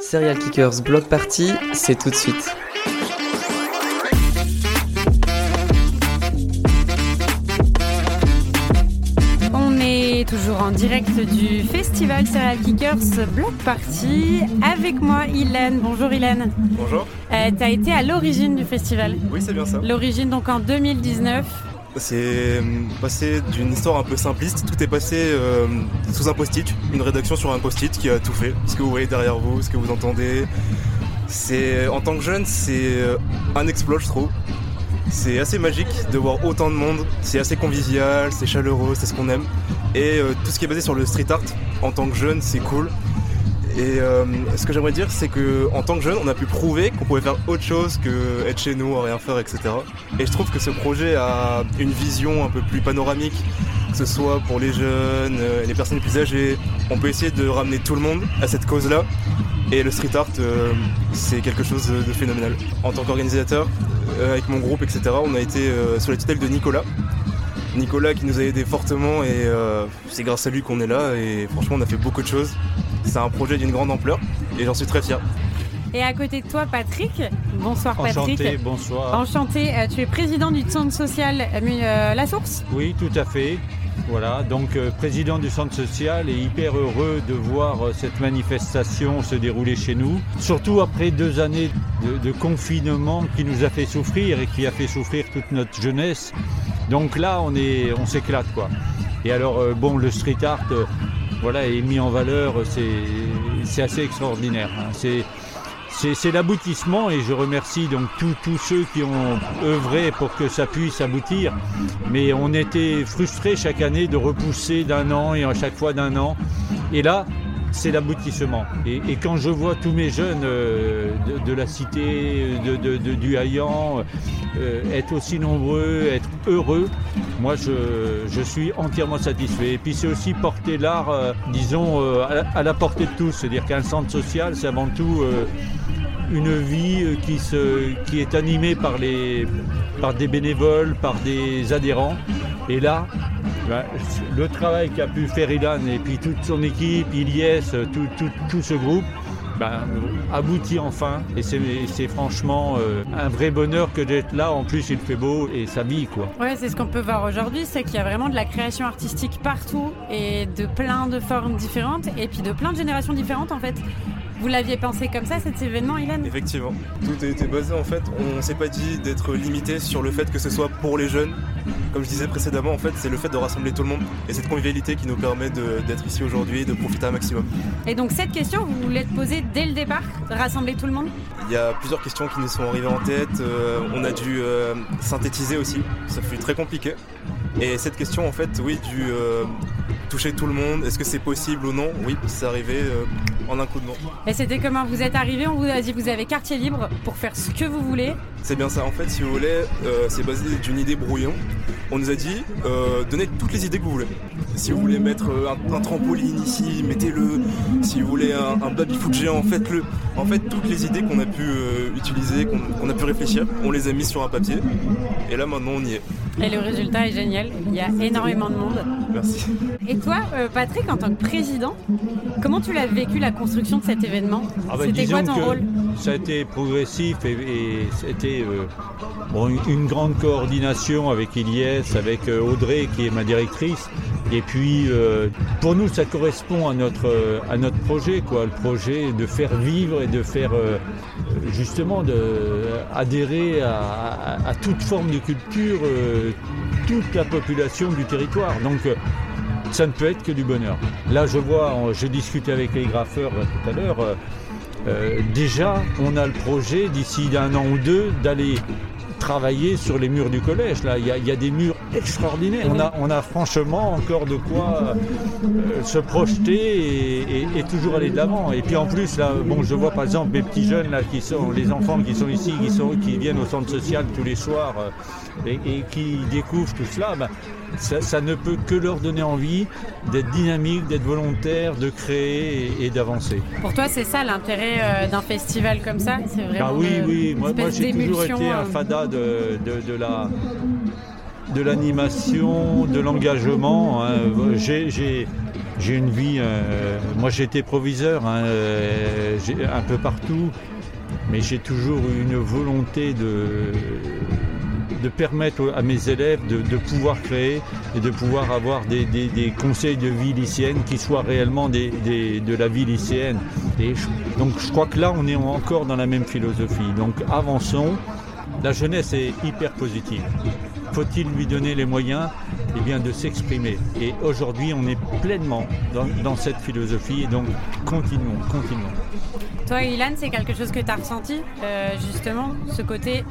Serial Kickers Block Party, c'est tout de suite. On est toujours en direct du festival Serial Kickers Block Party. Avec moi, Hélène. Bonjour Hélène. Bonjour. Euh, tu as été à l'origine du festival. Oui, c'est bien ça. L'origine donc en 2019. C'est euh, passé d'une histoire un peu simpliste. Tout est passé euh, sous un post-it, une rédaction sur un post-it qui a tout fait. Ce que vous voyez derrière vous, ce que vous entendez. C'est en tant que jeune, c'est euh, un exploit, je trouve. C'est assez magique de voir autant de monde. C'est assez convivial, c'est chaleureux, c'est ce qu'on aime. Et euh, tout ce qui est basé sur le street art, en tant que jeune, c'est cool. Et euh, ce que j'aimerais dire, c'est que en tant que jeune, on a pu prouver qu'on pouvait faire autre chose que être chez nous, rien faire, etc. Et je trouve que ce projet a une vision un peu plus panoramique, que ce soit pour les jeunes, euh, les personnes plus âgées. On peut essayer de ramener tout le monde à cette cause-là. Et le street art, euh, c'est quelque chose de phénoménal. En tant qu'organisateur, avec mon groupe, etc., on a été sous la tutelle de Nicolas. Nicolas qui nous a aidé fortement et c'est grâce à lui qu'on est là et franchement on a fait beaucoup de choses. C'est un projet d'une grande ampleur et j'en suis très fier. Et à côté de toi, Patrick. Bonsoir Patrick. Enchanté, bonsoir. Enchanté. Euh, tu es président du centre social euh, La Source. Oui, tout à fait. Voilà, donc euh, président du centre social et hyper heureux de voir euh, cette manifestation se dérouler chez nous. Surtout après deux années de, de confinement qui nous a fait souffrir et qui a fait souffrir toute notre jeunesse. Donc là, on est, on s'éclate quoi. Et alors, euh, bon, le street art, euh, voilà, est mis en valeur. C'est, assez extraordinaire. hein. C'est, c'est, l'aboutissement et je remercie donc tous ceux qui ont œuvré pour que ça puisse aboutir. Mais on était frustrés chaque année de repousser d'un an et à chaque fois d'un an. Et là, c'est l'aboutissement. Et, quand je vois tous mes jeunes euh, de, la cité, de, du Haillan, euh, être aussi nombreux, être heureux, moi je, suis entièrement satisfait. Et puis c'est aussi porter l'art, euh, disons, à, la- portée de tous. C'est-à-dire qu'un centre social, c'est avant tout une vie qui, est animée par, par des bénévoles, par des adhérents. Et là, le travail qu'a pu faire Ilan et puis toute son équipe, Ilyes, tout, ce groupe, ben, aboutit enfin. Et c'est c'est franchement euh, un vrai bonheur que d'être là. En plus, il fait beau et s'habille, quoi. Ouais, c'est ce qu'on peut voir aujourd'hui, c'est qu'il y a vraiment de la création artistique partout et de plein de formes différentes et puis de plein de générations différentes en fait. Vous l'aviez pensé comme ça cet événement, Hélène Effectivement, tout a été basé en fait, on s'est pas dit d'être limité sur le fait que ce soit pour les jeunes. Comme je disais précédemment, en fait, c'est le fait de rassembler tout le monde et cette convivialité qui nous permet d'être ici aujourd'hui et de profiter un maximum. Et donc cette question, vous voulez te poser dès le départ, rassembler tout le monde? Il y a plusieurs questions qui nous sont arrivées en tête. euh, on a dû euh, synthétiser aussi. Ça fut très compliqué. Et cette question, en fait, oui, dû euh, toucher tout le monde. Est-ce que c'est possible ou non? Oui, c'est arrivé en un coup de main. Et c'était comment vous êtes arrivé On vous a dit vous avez quartier libre pour faire ce que vous voulez. C'est bien ça. En fait, si vous voulez, euh, c'est basé d'une idée brouillon. On nous a dit, euh, donnez toutes les idées que vous voulez. Si vous voulez mettre euh, un, un trampoline ici, mettez-le. Si vous voulez un, un baby-foot géant, faites-le. En fait, toutes les idées qu'on a pu euh, utiliser, qu'on a pu réfléchir, on les a mis sur un papier. Et là, maintenant, on y est. Et le résultat est génial. Il y a énormément de monde. Merci. Et toi, Patrick, en tant que président, comment tu l'as vécu la construction de cet événement Ah bah, C'était quoi ton que rôle? Ça a été progressif et, et c'était euh, bon, une, grande coordination avec Ilyes, avec euh, Audrey qui est ma directrice. Et puis euh, pour nous ça correspond à notre, à notre projet, quoi, le projet de faire vivre et de faire euh, justement de, adhérer à, à- à toute forme de culture, toute la population du territoire. Donc ça ne peut être que du bonheur. Là, je vois, je discutais avec les graffeurs euh, tout à l'heure. euh, euh, déjà, on a le projet d'ici d'un an ou deux d'aller travailler sur les murs du collège. Là, il y a, il y a des murs extraordinaires. On a, on a franchement encore de quoi euh, se projeter et, et- et toujours aller de l'avant. Et puis en plus, là, bon, je vois par exemple mes petits jeunes là qui sont, les enfants qui sont ici, qui sont, qui viennent au centre social tous les soirs euh, et, et qui découvrent tout cela. ben, ça, ça ne peut que leur donner envie d'être dynamique, d'être volontaire, de créer et, et d'avancer. Pour toi, c'est ça l'intérêt euh, d'un festival comme ça? C'est vraiment Ah oui, de- oui, moi, j'ai toujours été un euh, fada de, de, de la de l'animation, de l'engagement. hein. J'ai- j'ai- j'ai une vie. euh, moi, j'étais proviseur hein, euh, j'ai- un peu partout, mais j'ai toujours eu une volonté de, de permettre à mes élèves de, pouvoir créer et de pouvoir avoir des, conseils de vie lycéenne qui soient réellement des, de la vie lycéenne. Donc, je crois que là, on est encore dans la même philosophie. Donc, avançons. La jeunesse est hyper positive. Faut-il lui donner les moyens eh bien, de s'exprimer? Et aujourd'hui, on est pleinement dans, dans cette philosophie. Et donc, continuons, continuons. Toi, Ilan, c'est quelque chose que tu as ressenti, euh, justement, ce côté.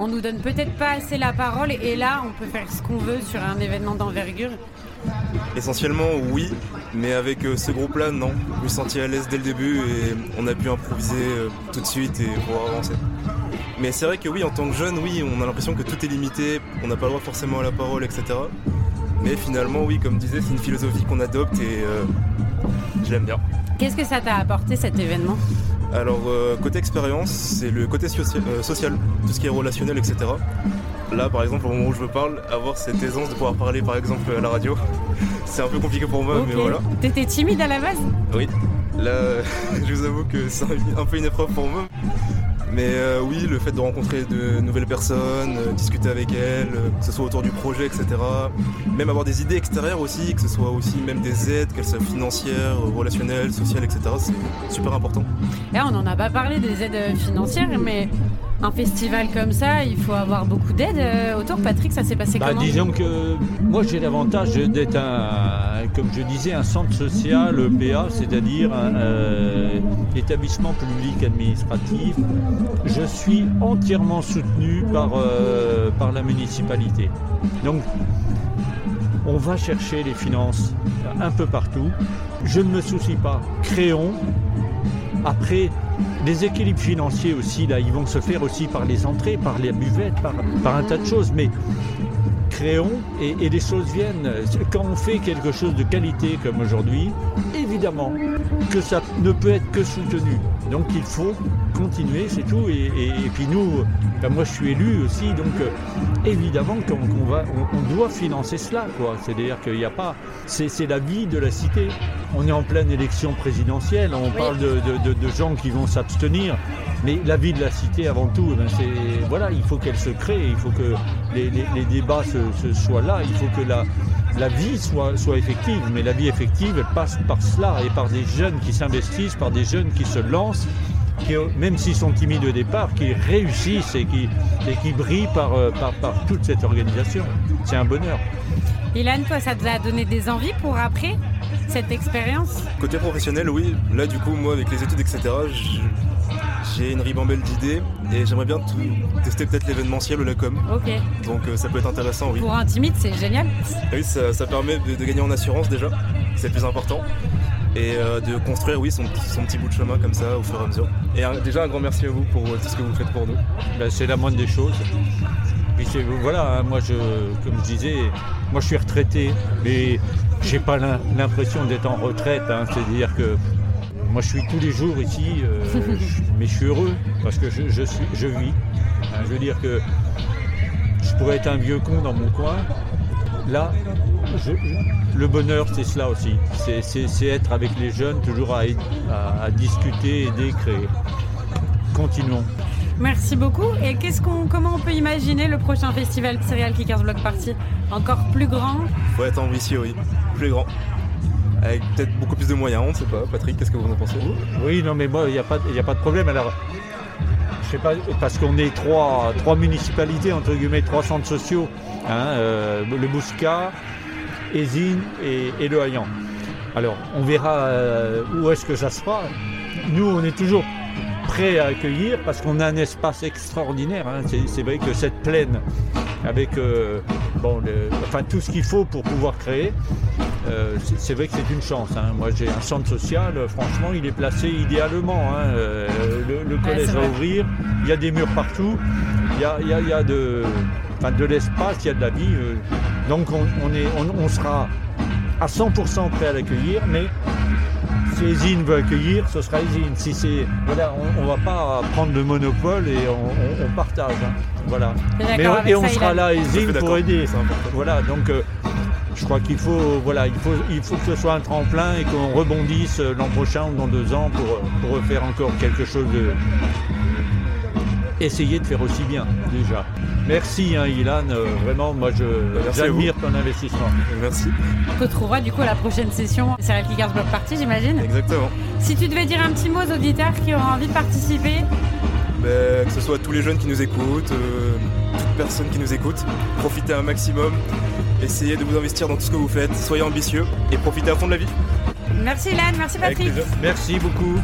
On nous donne peut-être pas assez la parole et là, on peut faire ce qu'on veut sur un événement d'envergure. Essentiellement, oui, mais avec euh, ce groupe-là, non. Je me sentais à l'aise dès le début et on a pu improviser euh, tout de suite et pouvoir avancer. Mais c'est vrai que oui, en tant que jeune, oui, on a l'impression que tout est limité, on n'a pas le droit forcément à la parole, etc. Mais finalement, oui, comme disait, c'est une philosophie qu'on adopte et euh, je l'aime bien. Qu'est-ce que ça t'a apporté cet événement? Alors, euh, côté expérience, c'est le côté socia- euh, social, tout ce qui est relationnel, etc. Là, par exemple, au moment où je me parle, avoir cette aisance de pouvoir parler, par exemple, à la radio, c'est un peu compliqué pour moi, mais voilà. T'étais timide à la base? Oui, là, je vous avoue que c'est un peu une épreuve pour moi. Mais euh, oui, le fait de rencontrer de nouvelles personnes, euh, discuter avec elles, euh, que ce soit autour du projet, etc. Même avoir des idées extérieures aussi, que ce soit aussi même des aides, qu'elles soient financières, relationnelles, sociales, etc. C'est super important. Là, on n'en a pas parlé des aides financières, mais un festival comme ça, il faut avoir beaucoup d'aides euh, autour. Patrick, ça s'est passé Bah, comment? disons que moi j'ai l'avantage d'être un, comme je disais, un centre social EPA, c'est-à-dire un euh, établissement public administratif. Je suis entièrement soutenu par, euh, par la municipalité. Donc on va chercher les finances un peu partout. Je ne me soucie pas. Créons. Après, les équilibres financiers aussi, là, ils vont se faire aussi par les entrées, par les buvettes, par, par un tas de choses. Mais créons et, et les choses viennent. Quand on fait quelque chose de qualité comme aujourd'hui, évidemment que ça ne peut être que soutenu. Donc il faut continuer, c'est tout. Et, et- et puis nous, ben moi je suis élu aussi, donc euh, évidemment qu'on va, on, on doit financer cela. quoi. C'est-à-dire qu'il n'y a pas, c'est la vie de la cité. On est en pleine élection présidentielle, on parle de, de- de- de gens qui vont s'abstenir, mais la vie de la cité avant tout, ben, c'est voilà, il faut qu'elle se crée, il faut que les, les- les débats se, se soient là, il faut que la, la vie soit, soit effective, mais la vie effective, elle passe par cela et par des jeunes qui s'investissent, par des jeunes qui se lancent, qui, même s'ils sont timides au départ, qui réussissent et qui, et qui brillent par, euh, par, par toute cette organisation. C'est un bonheur. Ilan, toi, ça te a donné des envies pour après cette expérience? Côté professionnel, oui. Là, du coup, moi, avec les études, etc., j'ai une ribambelle d'idées et j'aimerais bien tout- tester peut-être l'événementiel ou la com. Ok. Donc euh, ça peut être intéressant, oui. Pour un timide, c'est génial. Oui, ça, ça permet de, de gagner en assurance déjà, c'est le plus important. Et euh, de construire, oui, son, petit- son petit bout de chemin comme ça au fur et à mesure. Et un- déjà un grand merci à vous pour euh, tout ce que vous faites pour nous. Ben, c'est la moindre des choses. Puis c'est- voilà, hein, moi je, comme je disais, moi je suis retraité, mais j'ai pas l'im- l'impression d'être en retraite. hein. C'est-à-dire que moi je suis tous les jours ici, euh, je- mais je suis heureux parce que je, je suis, je vis. Hein, je veux dire que je pourrais être un vieux con dans mon coin. Là, je- le bonheur, c'est cela aussi. C'est- être avec les jeunes, toujours à, à- à discuter, aider, créer. Continuons. Merci beaucoup. Et qu'est-ce qu'on, comment on peut imaginer le prochain festival Serial Kickers Block Party? Encore plus grand? Faut être ambitieux, oui, plus grand. Avec peut-être beaucoup plus de moyens, on ne sait pas. Patrick, qu'est-ce que vous en pensez? Oui, non, mais moi, il n'y a, pas- il y a pas de problème. Alors, je sais pas, parce qu'on est trois, trois municipalités, entre guillemets, trois centres sociaux, hein, euh, le Bousca, Ezine et, et le Hayan. Alors, on verra euh, où est-ce que ça se fera. Nous, on est toujours prêts à accueillir parce qu'on a un espace extraordinaire. hein. C'est, vrai que cette plaine, avec euh, bon, le- enfin, tout ce qu'il faut pour pouvoir créer, euh, c'est vrai que c'est une chance. hein. Moi, j'ai un centre social, franchement, il est placé idéalement. hein. Euh, le, le collège va ouvrir, il y a des murs partout, il y a, il y a- il y a de, enfin, de l'espace, il y a de la vie. Euh. donc, on, on est, on, on sera à 100% prêt à l'accueillir, mais si Ezine veut accueillir, ce sera Ezine. Si c'est, voilà, on, ne va pas prendre le monopole et on, on- on partage. hein. Voilà. Mais et on ça, sera là, Ezine, pour aider. Voilà, donc euh, je crois qu'il faut, voilà, il faut, il faut que ce soit un tremplin et qu'on rebondisse l'an prochain ou dans deux ans pour, pour refaire encore quelque chose de. Essayer de faire aussi bien, déjà. Merci, hein, Ilan. euh, vraiment, moi, je, j'admire ton investissement. Merci. On te retrouvera du coup à la prochaine session Serial Kickers Block Party, j'imagine. Exactement. Si tu devais dire un petit mot aux auditeurs qui auront envie de participer, Ben, que ce soit tous les jeunes qui nous écoutent, euh, toute personne qui nous écoute, profitez un maximum, essayez de vous investir dans tout ce que vous faites, soyez ambitieux et profitez à fond de la vie. merci Ilan, merci Patrick. Merci beaucoup.